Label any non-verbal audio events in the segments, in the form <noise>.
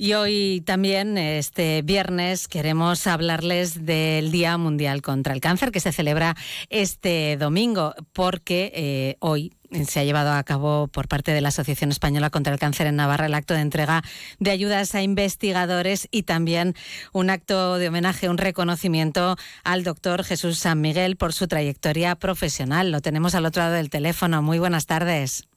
Y hoy también, este viernes, queremos hablarles del Día Mundial contra el Cáncer que se celebra este domingo, porque eh, hoy se ha llevado a cabo por parte de la Asociación Española contra el Cáncer en Navarra el acto de entrega de ayudas a investigadores y también un acto de homenaje, un reconocimiento al doctor Jesús San Miguel por su trayectoria profesional. Lo tenemos al otro lado del teléfono. Muy buenas tardes.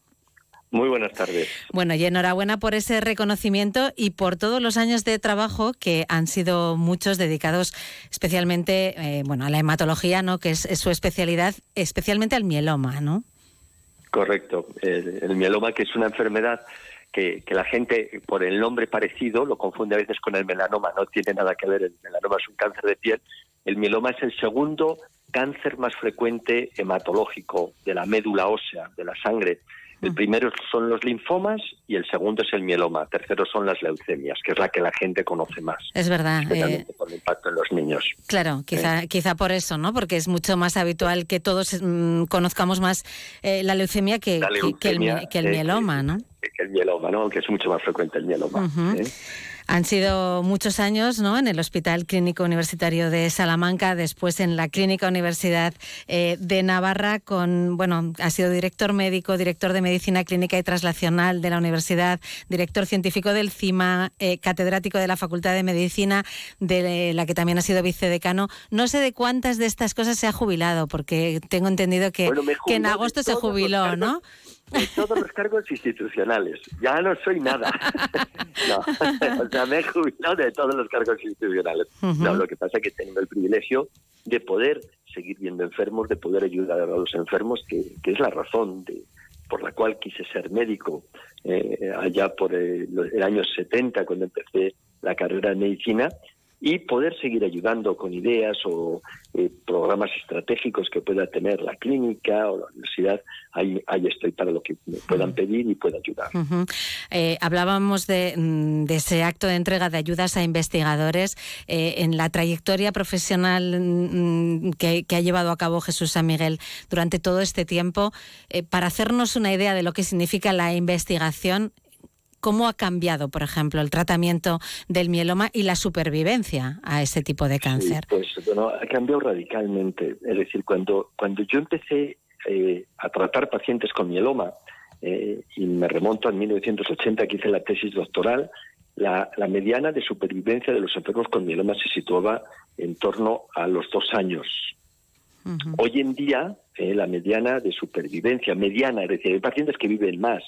Muy buenas tardes. Bueno, y enhorabuena por ese reconocimiento y por todos los años de trabajo que han sido muchos dedicados especialmente eh, bueno, a la hematología, ¿no? que es, su especialidad, especialmente al mieloma, ¿no? Correcto. El, mieloma, que es una enfermedad que, que, la gente, por el nombre parecido, lo confunde a veces con el melanoma. No tiene nada que ver. El melanoma es un cáncer de piel. El mieloma es el segundo cáncer más frecuente hematológico de la médula ósea, de la sangre. El primero son los linfomas y el segundo es el mieloma. Tercero son las leucemias, que es la que la gente conoce más. Es verdad. Eh, por el impacto en los niños. Claro, quizá, quizá por eso, ¿no? Porque es mucho más habitual que todos mm, conozcamos más eh, la leucemia que, que, el, mieloma, ¿no? Que el mieloma, ¿no? Aunque es mucho más frecuente el mieloma. Han sido muchos años ¿no? en el Hospital Clínico Universitario de Salamanca, después en la Clínica Universidad eh, de Navarra, con, bueno, ha sido director médico, director de Medicina Clínica y Translacional de la Universidad, director científico del CIMA, eh, catedrático de la Facultad de Medicina, de la que también ha sido vicedecano. No sé de cuántas de estas cosas se ha jubilado, porque tengo entendido que, que en agosto se jubiló, ¿no? De todos los cargos institucionales. Ya no soy nada. <laughs> no, o sea, me he jubilado de todos los cargos institucionales. No, lo que pasa es que tengo el privilegio de poder seguir viendo enfermos, de poder ayudar a los enfermos, que, es la razón de, por la cual quise ser médico eh, allá por el, el año 70, cuando empecé la carrera de medicina, y poder seguir ayudando con ideas o eh, programas estratégicos que pueda tener la clínica o la universidad. Ahí, ahí estoy para lo que me puedan pedir y pueda ayudar. Eh, hablábamos mm, de, ese acto de entrega de ayudas a investigadores eh, en la trayectoria profesional mm, que, que, ha llevado a cabo Jesús San Miguel durante todo este tiempo. para hacernos una idea de lo que significa la investigación, ¿Cómo ha cambiado, por ejemplo, el tratamiento del mieloma y la supervivencia a ese tipo de cáncer? pues bueno, ha cambiado radicalmente. Es decir, cuando, cuando yo empecé eh, a tratar pacientes con mieloma, eh, y me remonto a 1980 que hice la tesis doctoral, la, mediana de supervivencia de los enfermos con mieloma se situaba en torno a los dos años. Hoy en día, eh, la mediana de supervivencia, mediana, es decir, hay pacientes que viven más,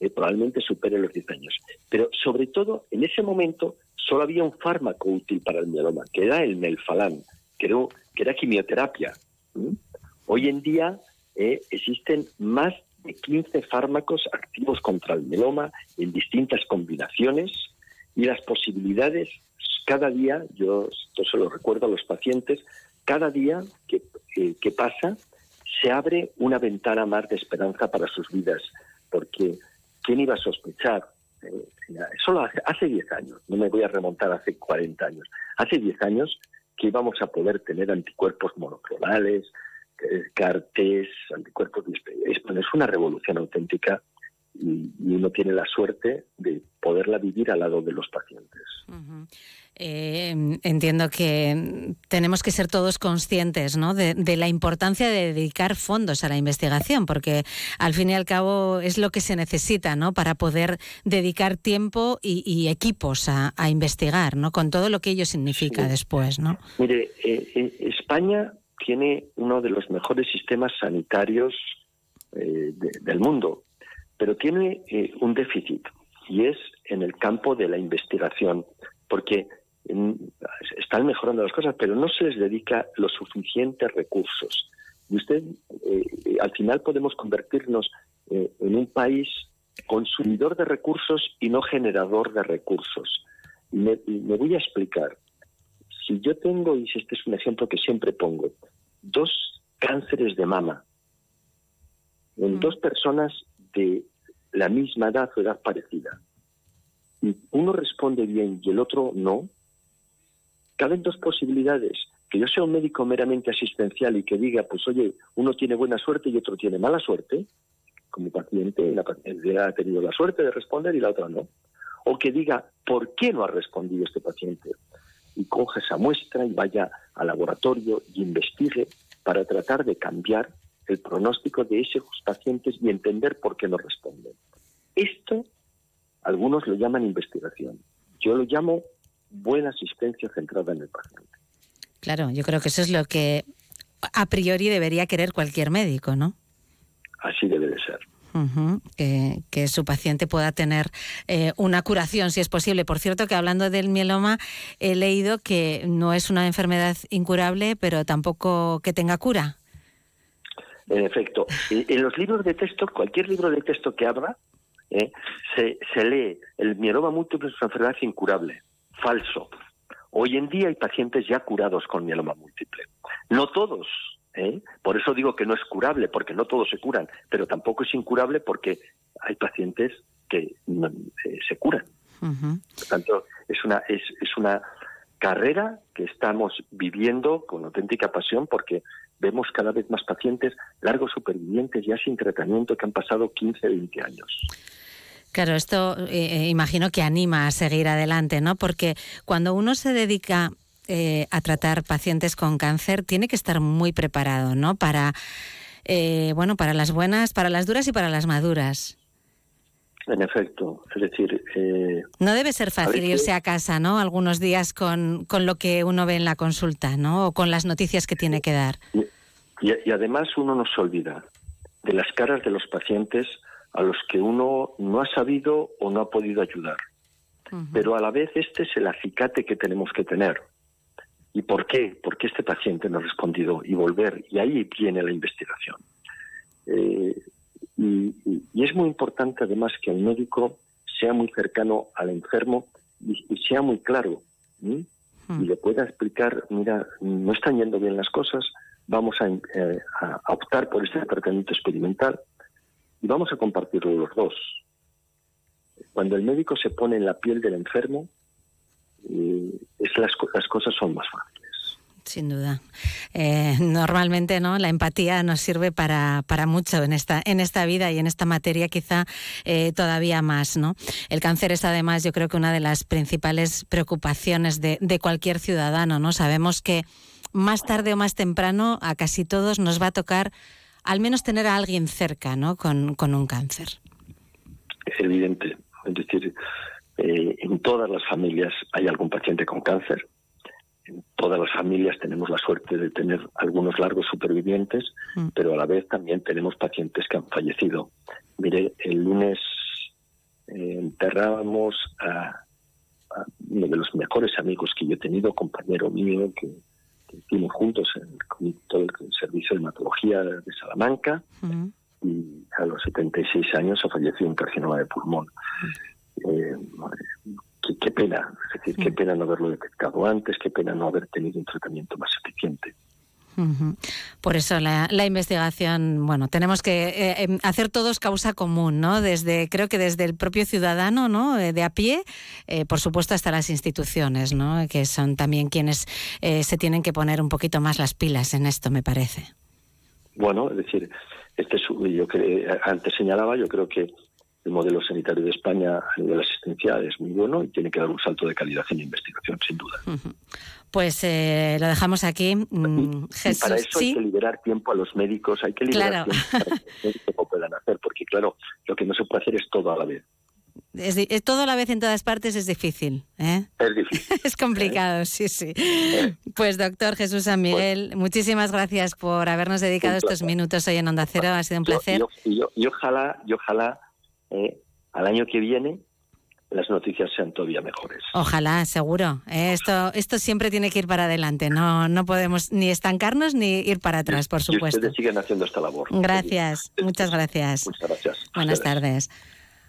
eh, probablemente supere los 10 años. Pero sobre todo, en ese momento solo había un fármaco útil para el mieloma, que era el melfalán, que era, quimioterapia. Hoy en día eh, existen más de 15 fármacos activos contra el mieloma en distintas combinaciones y las posibilidades cada día, yo esto se lo recuerdo a los pacientes, cada día que, eh, que pasa se abre una ventana más de esperanza para sus vidas, porque ¿quién iba a sospechar? Eh, solo hace 10 años, no me voy a remontar hace 40 años, hace 10 años que íbamos a poder tener anticuerpos monoclonales, eh, CARTES, anticuerpos... Es una revolución auténtica y, uno tiene la suerte de poderla vivir al lado de los pacientes. Eh, entiendo que tenemos que ser todos conscientes ¿no? de, la importancia de dedicar fondos a la investigación, porque al fin y al cabo es lo que se necesita ¿no? para poder dedicar tiempo y, equipos a, investigar, ¿no? con todo lo que ello significa después. ¿no? Mire, eh, eh, España tiene uno de los mejores sistemas sanitarios del mundo pero tiene eh, un déficit y es en el campo de la investigación, porque están mejorando las cosas, pero no se les dedica los suficientes recursos. Y usted, eh, al final podemos convertirnos eh, en un país consumidor de recursos y no generador de recursos. Y me, voy a explicar. Si yo tengo, y este es un ejemplo que siempre pongo, dos cánceres de mama en mm. dos personas de la misma edad o edad parecida, y uno responde bien y el otro no, caben dos posibilidades. Que yo sea un médico meramente asistencial y que diga, pues oye, uno tiene buena suerte y otro tiene mala suerte, como paciente, la paciente ha tenido la suerte de responder y la otra no. O que diga, ¿por qué no ha respondido este paciente? Y coja esa muestra y vaya al laboratorio y investigue para tratar de cambiar el pronóstico de esos pacientes y entender por qué no responden. Esto algunos lo llaman investigación. Yo lo llamo buena asistencia centrada en el paciente. Claro, yo creo que eso es lo que a priori debería querer cualquier médico, ¿no? Así debe de ser. que, su paciente pueda tener eh, una curación, si es posible. Por cierto, que hablando del mieloma, he leído que no es una enfermedad incurable, pero tampoco que tenga cura. En efecto, en los libros de texto, cualquier libro de texto que abra, eh, se, se lee el mieloma múltiple es una enfermedad incurable. Falso. Hoy en día hay pacientes ya curados con mieloma múltiple. No todos, ¿eh? por eso digo que no es curable, porque no todos se curan, pero tampoco es incurable porque hay pacientes que eh, se curan. Por tanto, es una, es, es una carrera que estamos viviendo con auténtica pasión porque vemos cada vez más pacientes largos supervivientes ya sin tratamiento que han pasado 15, 20 años. Claro, esto eh, imagino que anima a seguir adelante, ¿no? Porque cuando uno se dedica eh, a tratar pacientes con cáncer, tiene que estar muy preparado, ¿no? Para, eh, bueno, para las buenas, para las duras y para las maduras. En efecto, es decir... no debe ser fácil irse a casa, ¿no? Algunos días con, con, lo que uno ve en la consulta, ¿no? O con las noticias que tiene que dar. Y, y además uno no se olvida de las caras de los pacientes a los que uno no ha sabido o no ha podido ayudar. Pero a la vez este es el acicate que tenemos que tener. ¿Y por qué? Porque este paciente no ha respondido y volver. Y ahí viene la investigación. Eh, y, es muy importante además que el médico sea muy cercano al enfermo y, sea muy claro. Y le pueda explicar, mira, no están yendo bien las cosas, vamos a, eh, a optar por este tratamiento experimental y vamos a compartirlo los dos. Cuando el médico se pone en la piel del enfermo, eh, es las, las cosas son más fáciles. Sin duda. Eh, normalmente no la empatía nos sirve para, para, mucho en esta, en esta vida y en esta materia quizá eh, todavía más. ¿no? El cáncer es además yo creo que una de las principales preocupaciones de, cualquier ciudadano. ¿no? Sabemos que más tarde o más temprano a casi todos nos va a tocar al menos tener a alguien cerca, ¿no? Con, un cáncer. Es evidente. Es decir, eh, en todas las familias hay algún paciente con cáncer. Todas las familias tenemos la suerte de tener algunos largos supervivientes, mm. pero a la vez también tenemos pacientes que han fallecido. Mire, el lunes eh, enterrábamos a, uno de los mejores amigos que yo he tenido, compañero mío, que que hicimos juntos en todo el servicio de hematología de Salamanca y a los 76 años ha fallecido un carcinoma de pulmón. Eh, qué, pena, decir, qué pena no haberlo detectado antes, qué pena no haber tenido un tratamiento más eficiente. Por eso la, investigación, bueno, tenemos que eh, em, hacer todos causa común, ¿no? Desde, creo que desde el propio ciudadano, ¿no? Eh, de a pie, eh, por supuesto hasta las instituciones, ¿no? Que son también quienes se tienen que poner un poquito más las pilas en esto, me parece. Bueno, es decir, este yo que antes señalaba, yo creo que el modelo sanitario de España a nivel asistencial es muy bueno y tiene que dar un salto de calidad en investigación, sin duda. Pues eh, lo dejamos aquí. Mm, para eso hay que liberar tiempo a los médicos, hay que liberar tiempo para que los médicos puedan hacer, porque claro, lo que no se puede hacer es todo a la vez. Es, todo a la vez en todas partes es difícil. ¿eh? Es difícil. <laughs> es complicado, sí, sí. Pues doctor Jesús San Miguel, pues muchísimas gracias por habernos dedicado estos minutos hoy en Onda Cero. Ha sido un placer. y ojalá, y ojalá eh, al año que viene las noticias sean todavía mejores. Ojalá, seguro. Eh, esto, esto siempre tiene que ir para adelante. No, no podemos ni estancarnos ni ir para atrás, por supuesto. Y ustedes siguen haciendo esta labor. Gracias, muchas gracias. Muchas gracias. Buenas tardes.